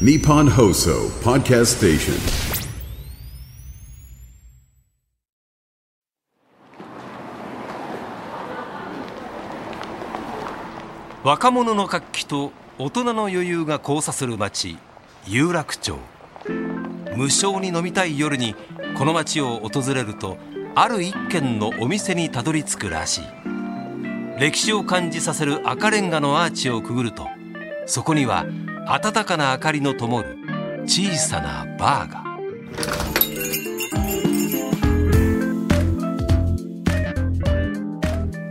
Nippon Hoso Podcast Station. 若者の活気と大人の余裕が交差する街有楽町無償に飲みたい夜にこの街を訪れるとある一軒のお店にたどり着くらしい歴史を感じさせる赤レンガのアーチをくぐるとそこには暖かな明かりの灯る小さなバーが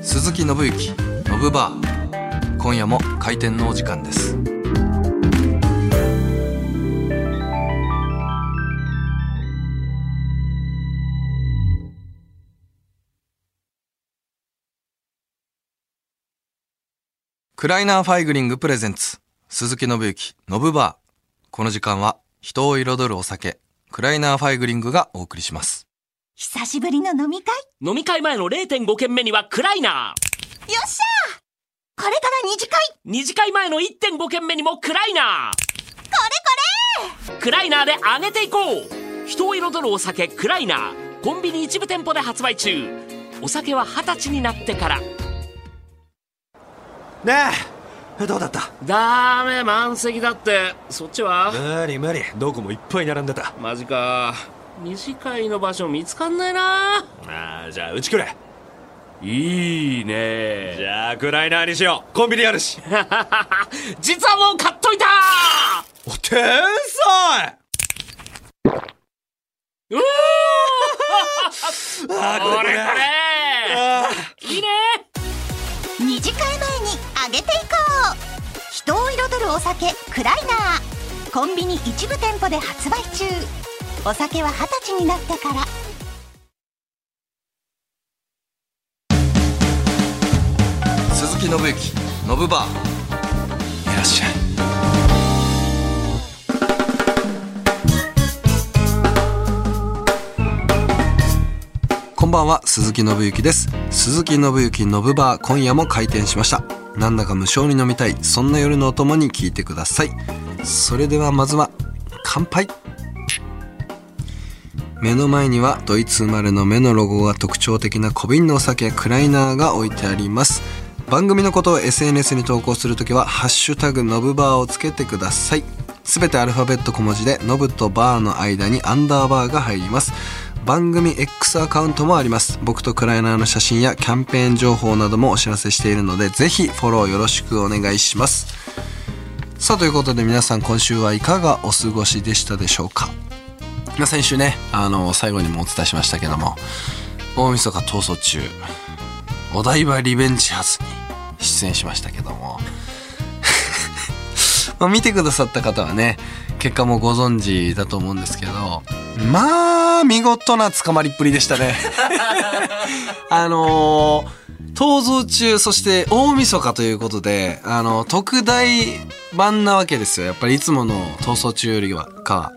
鈴木信之ノブバー。今夜も開店のお時間です。クライナーファイグリング presents。鈴木信之ノブバーこの時間は人を彩るお酒クライナーファイグリングがお送りします。久しぶりの飲み会？飲み会前の0.5軒目にはクライナー。よっしゃこれから二次会。二次会前の1.5軒目にもクライナこれこー！クライナーで上げていこう。人を彩るお酒クライナー。コンビニ一部店舗で発売中。お酒は二十歳になってから。ねえどうだった？ダメ満席だって。そっちは？無理無理。どこもいっぱい並んでた。マジか。二次会の場所見つかんないな。ああじゃあうちくれいいね。じゃあクライナーにしよう。コンビニあるし。実はもう買っといた。お天才。うーあーこれこれお酒クライナー。コンビニ一部店舗で発売中。お酒は二十歳になってから。鈴木信之ノブバー。いらっしゃい。こんばんは鈴木信之です。鈴木信之ノブバー今夜も開店しました。なんだか無償に飲みたい。そんな夜のお供に聞いてください。それではまずは乾杯。目の前にはドイツ生まれの目のロゴが特徴的な小瓶のお酒クライナーが置いてあります。番組のことを SNS に投稿するときは「ハッシュタグノブバー」をつけてくださいすべてアルファベット小文字でノブとバーの間にアンダーバーが入ります番組 X アカウントもあります。僕とクライナーの写真やキャンペーン情報などもお知らせしているのでぜひフォローよろしくお願いします。さあということで皆さん今週はいかがお過ごしでしたでしょうか？ま先週ねあの最後にもお伝えしましたけども大晦日逃走中お台場リベンジハスに出演しましたけども。ま見てくださった方はね結果もご存知だと思うんですけど。まあ見事な捕まりっぷりでしたね。あのー逃走中そして大晦日ということであの特大版なわけですよ。やっぱりいつもの逃走中よりはか。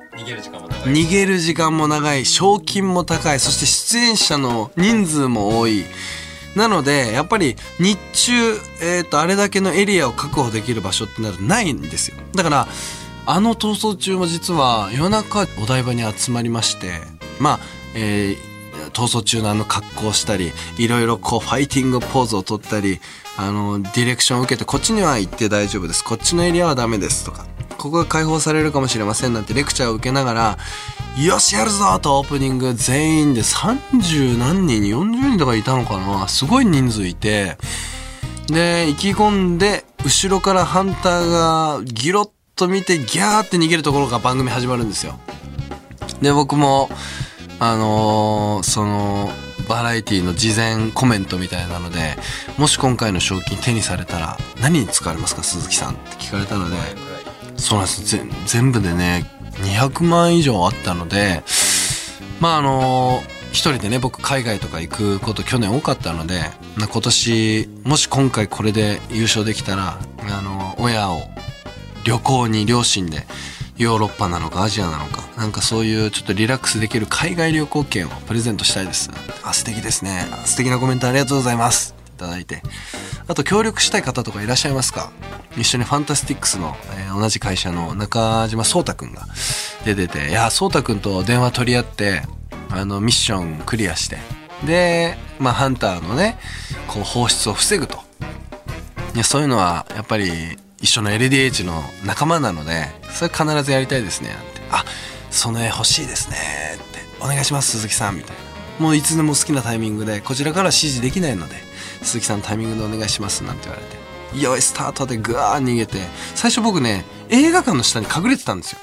は逃げる時間も長い。賞金も高い。そして出演者の人数も多い。なのでやっぱり日中、えー、とあれだけのエリアを確保できる場所ってなるとないんですよ。だからあの逃走中も実は夜中お台場に集まりましてまあ、えー逃走中のあの格好をしたりいろいろこうファイティングポーズを取ったりあのディレクションを受けてこっちには行って大丈夫です。こっちのエリアはダメですとかここが開放されるかもしれませんなんてレクチャーを受けながらよしやるぞとオープニング全員で30何人40人とかいたのかな。すごい人数いてで意気込んで後ろからハンターがギロッと見てギャーって逃げるところが番組始まるんですよ。で僕もあのーそのバラエティの事前コメントみたいなのでもし今回の賞金手にされたら何に使われますか鈴木さんって聞かれたので。そうなんです。全部でね200万以上あったのでまああのー一人でね僕海外とか行くこと去年多かったので今年もし今回これで優勝できたらあの親を旅行に両親でヨーロッパなのかアジアなのかなんかそういうちょっとリラックスできる海外旅行券をプレゼントしたいです。あ素敵ですね。素敵なコメントありがとうございます。いただいて。あと協力したい方とかいらっしゃいますか？一緒にファンタスティックスの、えー同じ会社の中島壮太くんが出てていや壮太くんと電話取り合ってあのミッションクリアして。で、まあ、ハンターのねこう放出を防ぐと。いやそういうのはやっぱり一緒の LDH の仲間なのでそれ必ずやりたいですね。なんてあその絵欲しいですね。って。お願いします鈴木さん。みたいな。もういつでも好きなタイミングでこちらから指示できないので鈴木さんタイミングでお願いしますなんて言われて。よいスタートでグワー逃げて。最初僕ね映画館の下に隠れてたんですよ。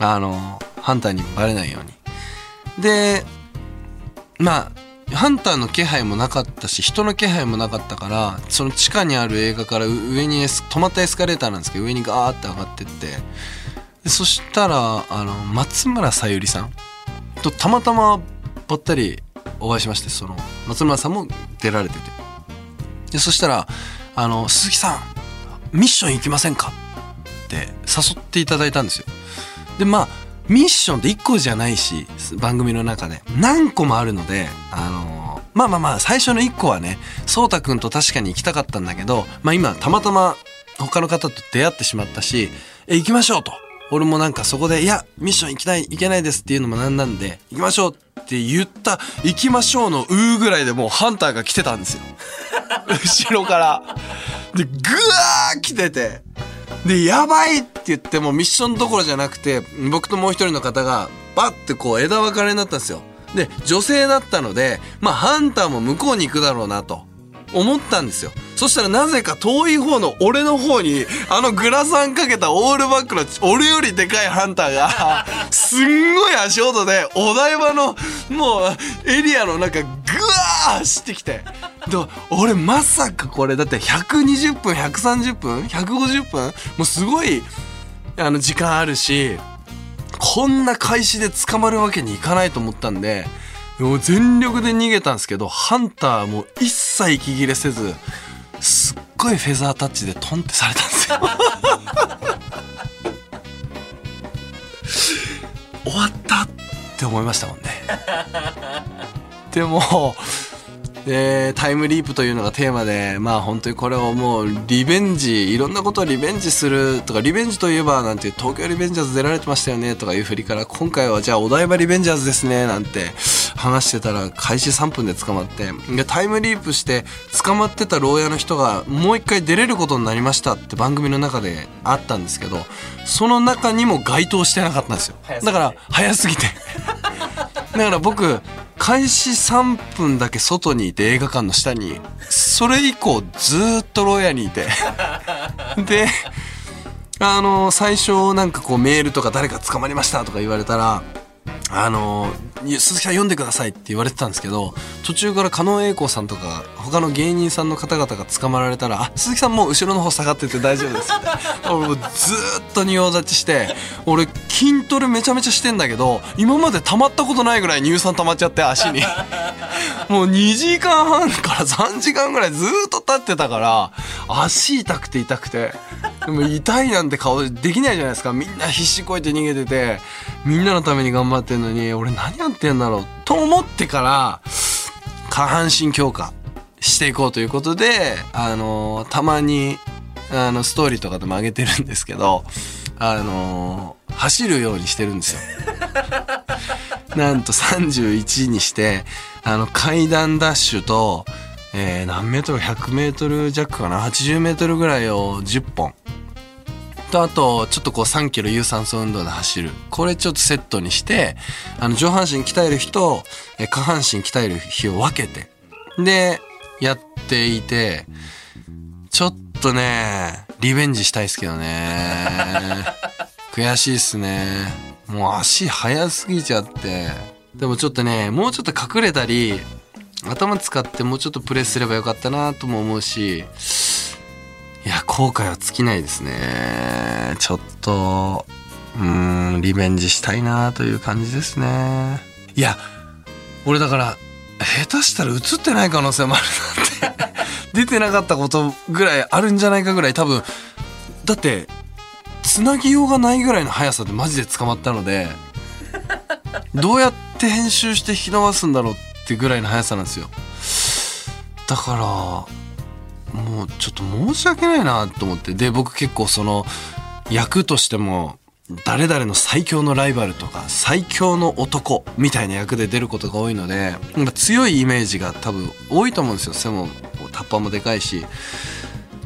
あのハンターにバレないように。でまあハンターの気配もなかったし人の気配もなかったからその地下にある映画から上に止まったエスカレーターなんですけど上にガーって上がってってでそしたらあの松村さゆりさんとたまたまばったりお会いしましてその松村さんも出られててでそしたらあの「鈴木さんミッション行きませんか?」って誘っていただいたんですよでまあミッションって1個じゃないし番組の中で。何個もあるのであのまあまあまあ最初の1個はね颯太くんと確かに行きたかったんだけどまあ今たまたま他の方と出会ってしまったし「え行きましょう」と。俺もなんかそこで「いやミッション行きたい行けないです」っていうのもなんなんで「行きましょう」って言った「行きましょう」の「うー」ぐらいでもうハンターが来てたんですよ。後ろから。でグワー来てて。でやばいって言ってもミッションどころじゃなくて僕ともう一人の方がバッてこう枝分かれになったんですよ。で女性だったのでまあハンターも向こうに行くだろうなと思ったんですよ。そしたらなぜか遠い方の俺の方にあのグラサンかけたオールバックの俺よりでかいハンターが すんごい足音でお台場のもうエリアの中グワー走ってきて。で俺まさかこれだって120分130分150分もうすごいあの時間あるしこんな開始で捕まるわけにいかないと思ったんでもう全力で逃げたんですけどハンターも一切息切れせずすっごいフェザータッチでトンってされたんですよ。終わったって思いましたもんね。でもでタイムリープというのがテーマでまあ本当にこれをもうリベンジいろんなことをリベンジするとかリベンジといえばなんて東京リベンジャーズ出られてましたよねとかいう振りから今回はじゃあお台場リベンジャーズですねなんて話してたら開始3分で捕まってでタイムリープして捕まってた牢屋の人がもう一回出れることになりましたって番組の中であったんですけどその中にも該当してなかったんですよ。だから早すぎて。だから 僕開始3分だけ外にいて映画館の下にそれ以降ずっと牢屋にいて。であの最初なんかこうメールとか誰か捕まりましたとか言われたらあの鈴木さん読んでくださいって言われてたんですけど途中から狩野英孝さんとか他の芸人さんの方々が捕まられたら「あ鈴木さんもう後ろの方下がってて大丈夫です」俺もうずーっと仁王立ちして俺筋トレめちゃめちゃしてんだけど今まで溜まったことないぐらい乳酸溜まっちゃって足に。もう2時間半から3時間ぐらいずーっと立ってたから足痛くて痛くてでも痛いなんて顔できないじゃないですか。みんな必死こいて逃げててみんなのために頑張ってんのに俺何やってんだろう。と思ってから下半身強化していこうということであのたまにあのストーリーとかでも上げてるんですけどあの走るようにしてるんですよ。なんと31にしてあの階段ダッシュと、えー何メートル100メートル弱かな？80メートルぐらいを10本とあとちょっとこう3キロ有酸素運動で走る。これちょっとセットにしてあの上半身鍛える日と下半身鍛える日を分けてでやっていてちょっとねリベンジしたいですけどね。悔しいっすね。もう足速すぎちゃって。でもちょっとねもうちょっと隠れたり頭使ってもうちょっとプレスすればよかったなとも思うしいや後悔は尽きないですね。ちょっとうんリベンジしたいなという感じですね。いや俺だから下手したら映ってない可能性もあるなんて出てなかったことぐらいあるんじゃないかぐらい多分だってつなぎようがないぐらいの速さでマジで捕まったのでどうやって編集して引き伸ばすんだろうってぐらいの速さなんですよ。だからもうちょっと申し訳ないなと思って。で僕結構その役としても誰々の最強のライバルとか最強の男みたいな役で出ることが多いのでなんか強いイメージが多分多いと思うんですよ。背もタッパーもでかいし。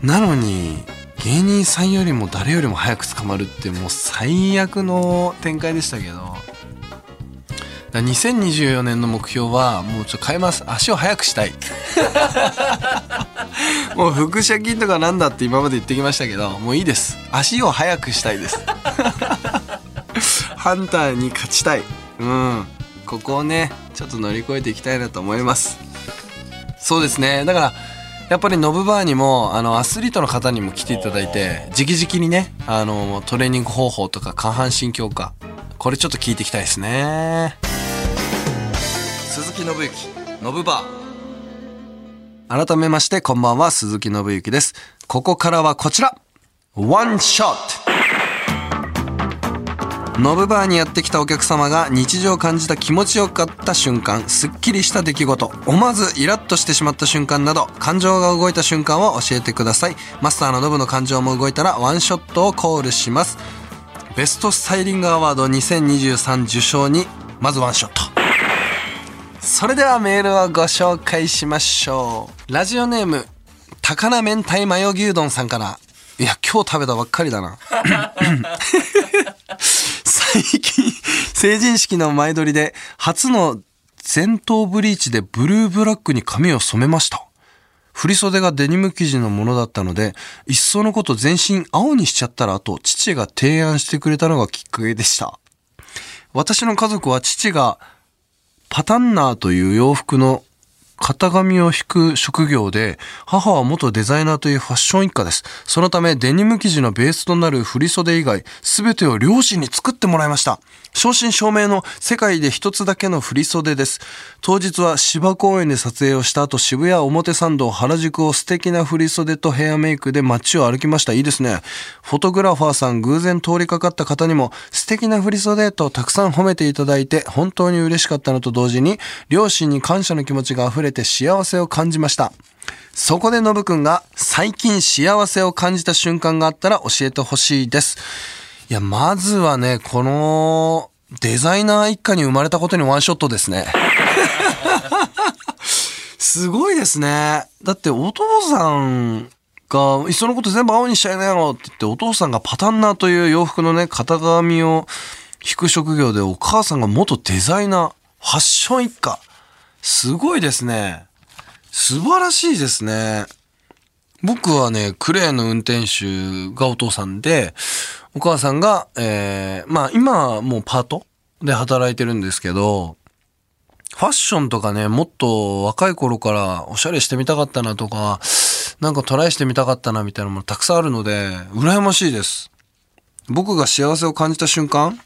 なのに芸人さんよりも誰よりも早く捕まるってもう最悪の展開でしたけど。だから2024年の目標はもうちょっと変えます。足を速くしたい。もう腹斜筋とかなんだって今まで言ってきましたけどもういいです。足を速くしたいです。ハンターに勝ちたい。うん。ここをねちょっと乗り越えていきたいなと思います。そうですね。だからやっぱりノブバーにもあのアスリートの方にも来ていただいて直々にねあのトレーニング方法とか下半身強化これちょっと聞いていきたいですね鈴木信之ノブバー改めましてこんばんは鈴木信之ですここからはこちらワンショットノブバーにやってきたお客様が日常を感じた気持ちよかった瞬間、すっきりした出来事、思わずイラッとしてしまった瞬間など、感情が動いた瞬間を教えてください。マスターのノブの感情も動いたらワンショットをコールします。ベストスタイリングアワード2023受賞に、まずワンショット。それではメールをご紹介しましょう。ラジオネーム、高菜明太マヨ牛丼さんから。いや、今日食べたばっかりだな。最近、成人式の前撮りで、初の前頭ブリーチでブルーブラックに髪を染めました。振袖がデニム生地のものだったので、いっそのこと全身青にしちゃったらと父が提案してくれたのがきっかけでした。私の家族は父がパタンナーという洋服の型紙を引く職業で、母は元デザイナーというファッション一家です。そのためデニム生地のベースとなる振袖以外、すべてを両親に作ってもらいました。正真正銘の世界で一つだけの振袖です。当日は芝公園で撮影をした後、渋谷表参道原宿を素敵な振袖とヘアメイクで街を歩きました。いいですね。フォトグラファーさん偶然通りかかった方にも素敵な振袖とたくさん褒めていただいて本当に嬉しかったのと同時に両親に感謝の気持ちが溢れて幸せを感じました。そこでノブくんが最近幸せを感じた瞬間があったら教えてほしいです。いや、まずはね、このデザイナー一家に生まれたことにワンショットですね。すごいですね。だってお父さんが、いっそのこと全部青にしちゃいなよって言って、お父さんがパタンナーという洋服のね、型紙を引く職業で、お母さんが元デザイナー、ファッション一家。すごいですね。素晴らしいですね。僕はね、クレーンの運転手がお父さんで、お母さんが、えー、まあ今はもうパートで働いてるんですけど、ファッションとかね、もっと若い頃からおしゃれしてみたかったなとか、なんかトライしてみたかったなみたいなものたくさんあるので、羨ましいです。僕が幸せを感じた瞬間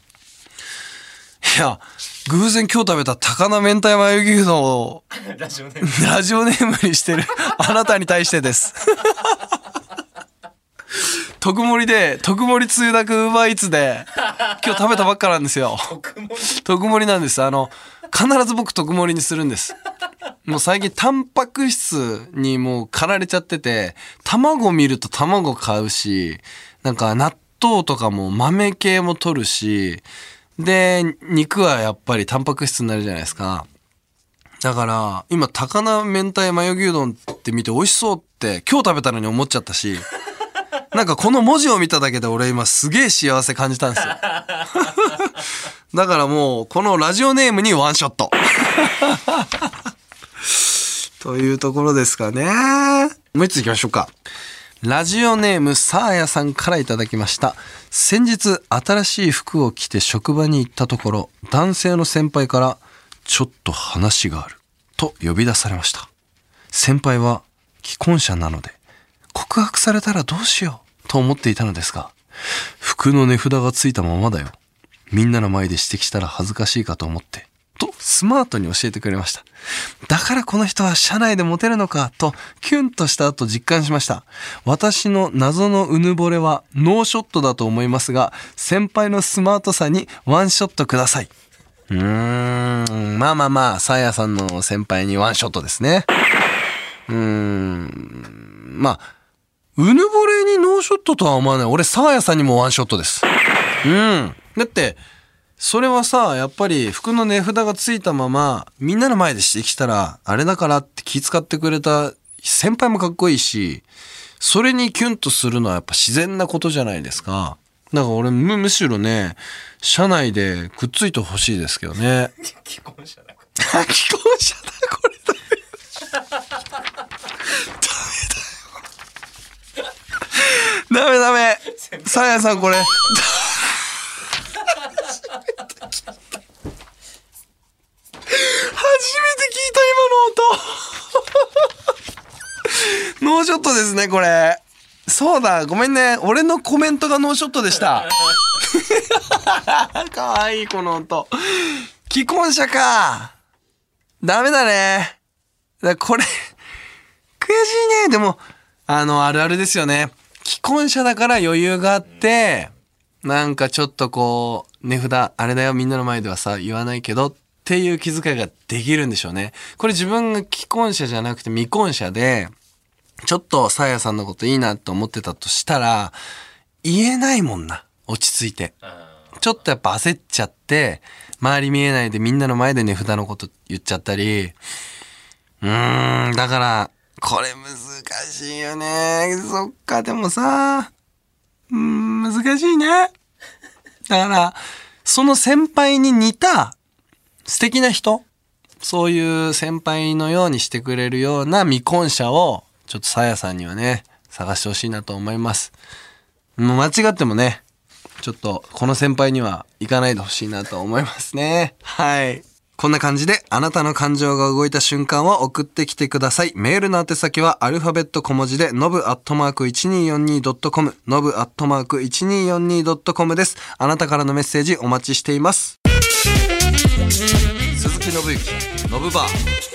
いや、偶然今日食べた高菜明太マヨ牛丼をラジオネームにしてるあなたに対してです。特盛りで、特盛りつゆだくウーバーイーツで、今日食べたばっかなんですよ。特盛りなんです。あの、必ず僕特盛りにするんです。もう最近タンパク質にもう駆られちゃってて、卵見ると卵買うし、なんか納豆とかも豆系も取るし、で、肉はやっぱりタンパク質になるじゃないですか。だから、今、高菜明太マヨ牛丼って見て美味しそうって今日食べたのに思っちゃったし、なんかこの文字を見ただけで俺今すげえ幸せ感じたんですよ。だからもう、このラジオネームにワンショット。というところですかね。もう一つ行きましょうか。ラジオネームサーヤさんからいただきました。先日新しい服を着て職場に行ったところ、男性の先輩から、ちょっと話がある。と呼び出されました。先輩は既婚者なので、告白されたらどうしようと思っていたのですが、服の値札がついたままだよ。みんなの前で指摘したら恥ずかしいかと思って。と、スマートに教えてくれました。だからこの人は社内でモテるのか、と、キュンとした後実感しました。私の謎のうぬぼれはノーショットだと思いますが、先輩のスマートさにワンショットください。うーん、まあまあまあ、さやさんの先輩にワンショットですね。うーん、まあ、うぬぼれにノーショットとは思わない。俺、サーヤさんにもワンショットです。うん。だって、それはさ、やっぱり服の値札がついたまま、みんなの前でしてきたら、あれだからって気遣ってくれた先輩もかっこいいし、それにキュンとするのはやっぱ自然なことじゃないですか。だから俺むむしろね、社内でくっついてほしいですけどね。既婚者だ。既婚者だ、これだ。ダメダメ。さやさんこれ。初めて聞いた今の音。ノーショットですね、これ。そうだ、ごめんね。俺のコメントがノーショットでした。かわいい、この音。既婚者か。ダメだね。だこれ、悔しいね。でも、あの、あるあるですよね。既婚者だから余裕があって、なんかちょっとこう、値札、あれだよ、みんなの前ではさ、言わないけど、っていう気遣いができるんでしょうね。これ自分が既婚者じゃなくて未婚者で、ちょっとさやさんのこといいなと思ってたとしたら、言えないもんな。落ち着いて。ちょっとやっぱ焦っちゃって、周り見えないでみんなの前で値札のこと言っちゃったり、うーん、だから、これ難しいよね。そっか、でもさ、うん、難しいね。だから、その先輩に似た素敵な人そういう先輩のようにしてくれるような未婚者を、ちょっとさやさんにはね、探してほしいなと思います。もう間違ってもね、ちょっとこの先輩には行かないでほしいなと思いますね。はい。こんな感じであなたの感情が動いた瞬間を送ってきてください。メールの宛先はアルファベット小文字で、のぶアットマーク 1242.com、のぶアットマーク 1242.com です。あなたからのメッセージお待ちしています。鈴木信之、のぶバー。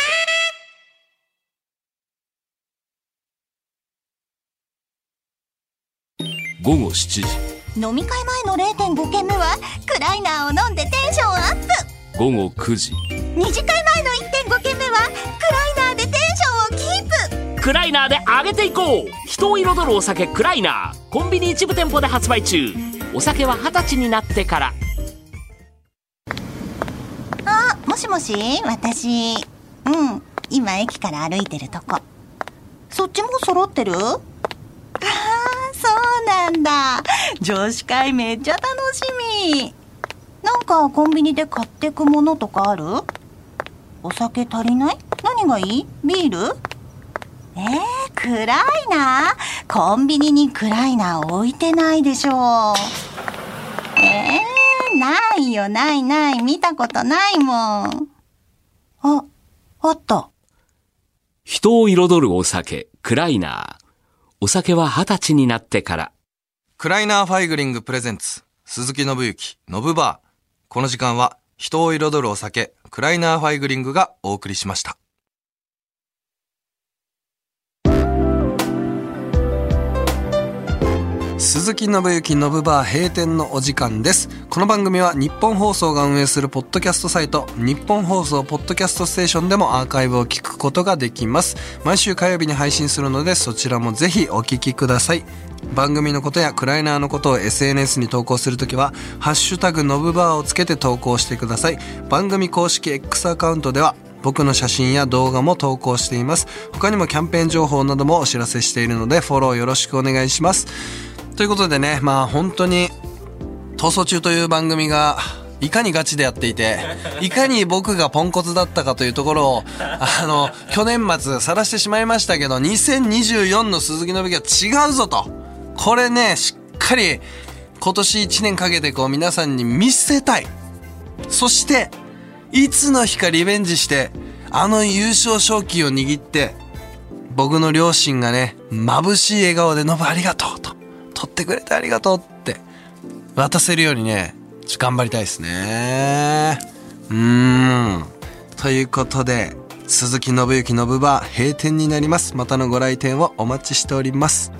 午後7時飲み会前の0.5軒目はクライナーを飲んでテンションアップ午後9時。二次会前の1.5軒目はクライナーでテンションをキープ。クライナーで上げていこう。人を彩るお酒クライナー。コンビニ一部店舗で発売中。お酒は二十歳になってから。あもしもし私。うん今駅から歩いてるとこ。そっちも揃ってる？ああそうなんだ。女子会めっちゃ楽しみなんかコンビニで買ってくものとかある？お酒足りない？何がいい？ビール？えー、クライナーコンビニにクライナー置いてないでしょえー、ないよないない。見たことないもん。ああった。人を彩るお酒クライナーお酒は二十歳になってから。クライナーファイグリング presents、鈴木信之、ノブバー。この時間は、人を彩るお酒、クライナーファイグリングがお送りしました。鈴木信之ノブバー閉店のお時間です。この番組はニッポン放送が運営するポッドキャストサイトニッポン放送ポッドキャストステーションでもアーカイブを聞くことができます。毎週火曜日に配信するのでそちらもぜひお聞きください。番組のことやクライナーのことを SNS に投稿するときは「ハッシュタグノブバー」をつけて投稿してください。番組公式 X アカウントでは僕の写真や動画も投稿しています。他にもキャンペーン情報などもお知らせしているのでフォローよろしくお願いします。ということでねまあ本当に「逃走中」という番組がいかにガチでやっていていかに僕がポンコツだったかというところをあの去年末晒してしまいましたけど2024の鈴木信之は違うぞと。これねしっかり今年1年かけてこう皆さんに見せたい。そしていつの日かリベンジしてあの優勝賞金を握って僕の両親がね眩しい笑顔で「ノブありがとう」と「取ってくれてありがとう」って渡せるようにね頑張りたいですね。うーん。ということで鈴木信之信バー閉店になります。またのご来店をお待ちしております。